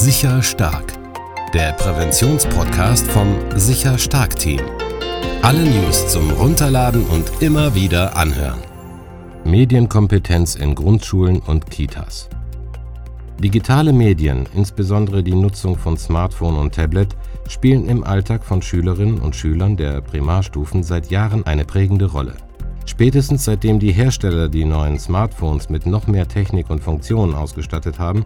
Sicher Stark, der Präventionspodcast vom Sicher Stark Team. Alle News zum Runterladen und immer wieder anhören. Medienkompetenz in Grundschulen und Kitas. Digitale Medien, insbesondere die Nutzung von Smartphone und Tablet, spielen im Alltag von Schülerinnen und Schülern der Primarstufen seit Jahren eine prägende Rolle. Spätestens seitdem die Hersteller die neuen Smartphones mit noch mehr Technik und Funktionen ausgestattet haben,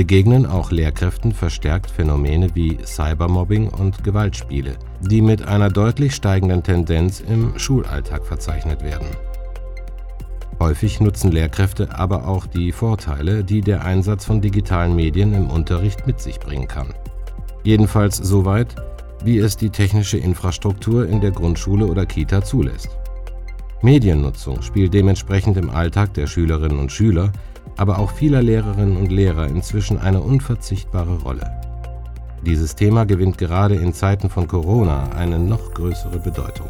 begegnen auch Lehrkräften verstärkt Phänomene wie Cybermobbing und Gewaltspiele, die mit einer deutlich steigenden Tendenz im Schulalltag verzeichnet werden. Häufig nutzen Lehrkräfte aber auch die Vorteile, die der Einsatz von digitalen Medien im Unterricht mit sich bringen kann. Jedenfalls soweit, wie es die technische Infrastruktur in der Grundschule oder Kita zulässt. Mediennutzung spielt dementsprechend im Alltag der Schülerinnen und Schüler aber auch vieler Lehrerinnen und Lehrer inzwischen eine unverzichtbare Rolle. Dieses Thema gewinnt gerade in Zeiten von Corona eine noch größere Bedeutung.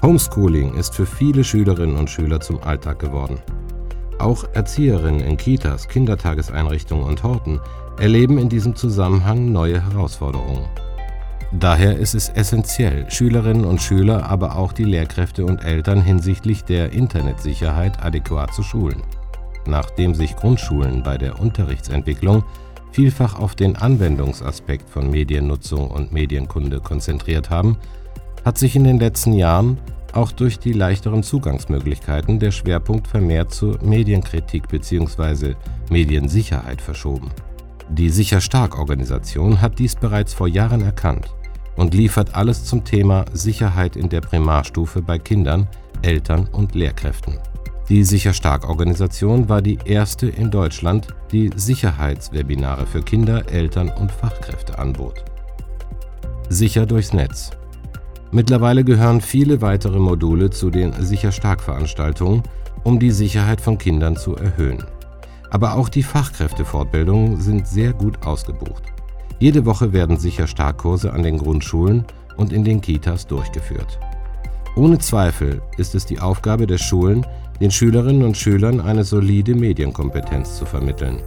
Homeschooling ist für viele Schülerinnen und Schüler zum Alltag geworden. Auch Erzieherinnen in Kitas, Kindertageseinrichtungen und Horten erleben in diesem Zusammenhang neue Herausforderungen. Daher ist es essentiell, Schülerinnen und Schüler, aber auch die Lehrkräfte und Eltern hinsichtlich der Internetsicherheit adäquat zu schulen nachdem sich Grundschulen bei der Unterrichtsentwicklung vielfach auf den Anwendungsaspekt von Mediennutzung und Medienkunde konzentriert haben, hat sich in den letzten Jahren auch durch die leichteren Zugangsmöglichkeiten der Schwerpunkt vermehrt zur Medienkritik bzw. Mediensicherheit verschoben. Die Sicher Stark Organisation hat dies bereits vor Jahren erkannt und liefert alles zum Thema Sicherheit in der Primarstufe bei Kindern, Eltern und Lehrkräften. Die Sicher Stark Organisation war die erste in Deutschland, die Sicherheitswebinare für Kinder, Eltern und Fachkräfte anbot. Sicher durchs Netz. Mittlerweile gehören viele weitere Module zu den Sicher Stark Veranstaltungen, um die Sicherheit von Kindern zu erhöhen. Aber auch die Fachkräftefortbildungen sind sehr gut ausgebucht. Jede Woche werden Sicher Stark Kurse an den Grundschulen und in den Kitas durchgeführt. Ohne Zweifel ist es die Aufgabe der Schulen, den Schülerinnen und Schülern eine solide Medienkompetenz zu vermitteln.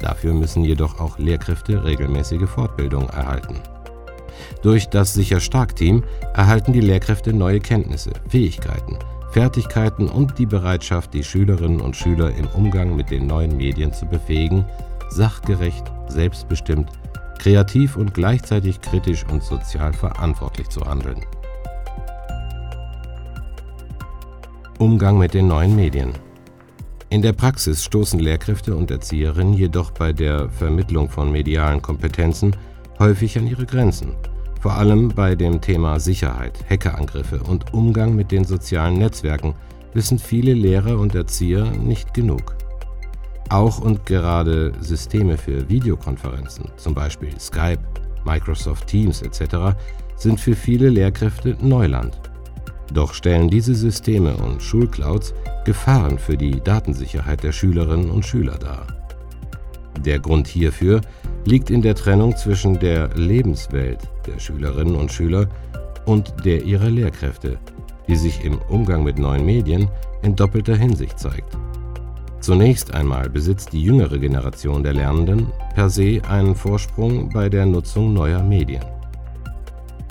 Dafür müssen jedoch auch Lehrkräfte regelmäßige Fortbildung erhalten. Durch das Sicher Stark Team erhalten die Lehrkräfte neue Kenntnisse, Fähigkeiten, Fertigkeiten und die Bereitschaft, die Schülerinnen und Schüler im Umgang mit den neuen Medien zu befähigen, sachgerecht, selbstbestimmt, kreativ und gleichzeitig kritisch und sozial verantwortlich zu handeln. Umgang mit den neuen Medien. In der Praxis stoßen Lehrkräfte und Erzieherinnen jedoch bei der Vermittlung von medialen Kompetenzen häufig an ihre Grenzen. Vor allem bei dem Thema Sicherheit, Hackerangriffe und Umgang mit den sozialen Netzwerken wissen viele Lehrer und Erzieher nicht genug. Auch und gerade Systeme für Videokonferenzen, zum Beispiel Skype, Microsoft Teams etc., sind für viele Lehrkräfte Neuland. Doch stellen diese Systeme und Schulclouds Gefahren für die Datensicherheit der Schülerinnen und Schüler dar. Der Grund hierfür liegt in der Trennung zwischen der Lebenswelt der Schülerinnen und Schüler und der ihrer Lehrkräfte, die sich im Umgang mit neuen Medien in doppelter Hinsicht zeigt. Zunächst einmal besitzt die jüngere Generation der Lernenden per se einen Vorsprung bei der Nutzung neuer Medien.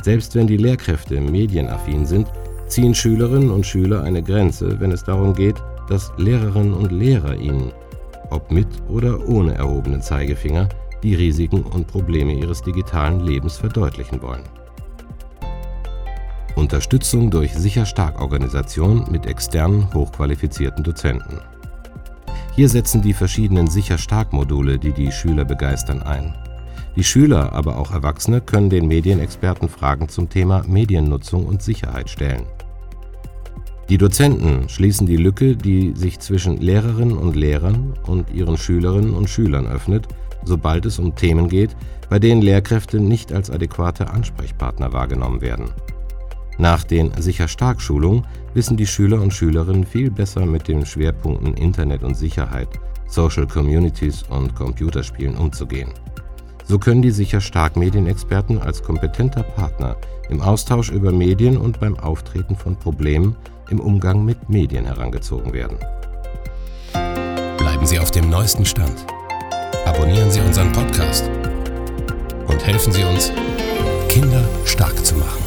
Selbst wenn die Lehrkräfte medienaffin sind, ziehen Schülerinnen und Schüler eine Grenze, wenn es darum geht, dass Lehrerinnen und Lehrer ihnen, ob mit oder ohne erhobenen Zeigefinger, die Risiken und Probleme ihres digitalen Lebens verdeutlichen wollen. Unterstützung durch Sicher Stark Organisation mit externen, hochqualifizierten Dozenten. Hier setzen die verschiedenen Sicher Stark Module, die die Schüler begeistern, ein. Die Schüler, aber auch Erwachsene können den Medienexperten Fragen zum Thema Mediennutzung und Sicherheit stellen. Die Dozenten schließen die Lücke, die sich zwischen Lehrerinnen und Lehrern und ihren Schülerinnen und Schülern öffnet, sobald es um Themen geht, bei denen Lehrkräfte nicht als adäquate Ansprechpartner wahrgenommen werden. Nach den Sicher-Stark-Schulungen wissen die Schüler und Schülerinnen viel besser mit den Schwerpunkten Internet und Sicherheit, Social Communities und Computerspielen umzugehen. So können die Sicher-Stark-Medienexperten als kompetenter Partner im Austausch über Medien und beim Auftreten von Problemen im Umgang mit Medien herangezogen werden. Bleiben Sie auf dem neuesten Stand. Abonnieren Sie unseren Podcast und helfen Sie uns, Kinder stark zu machen.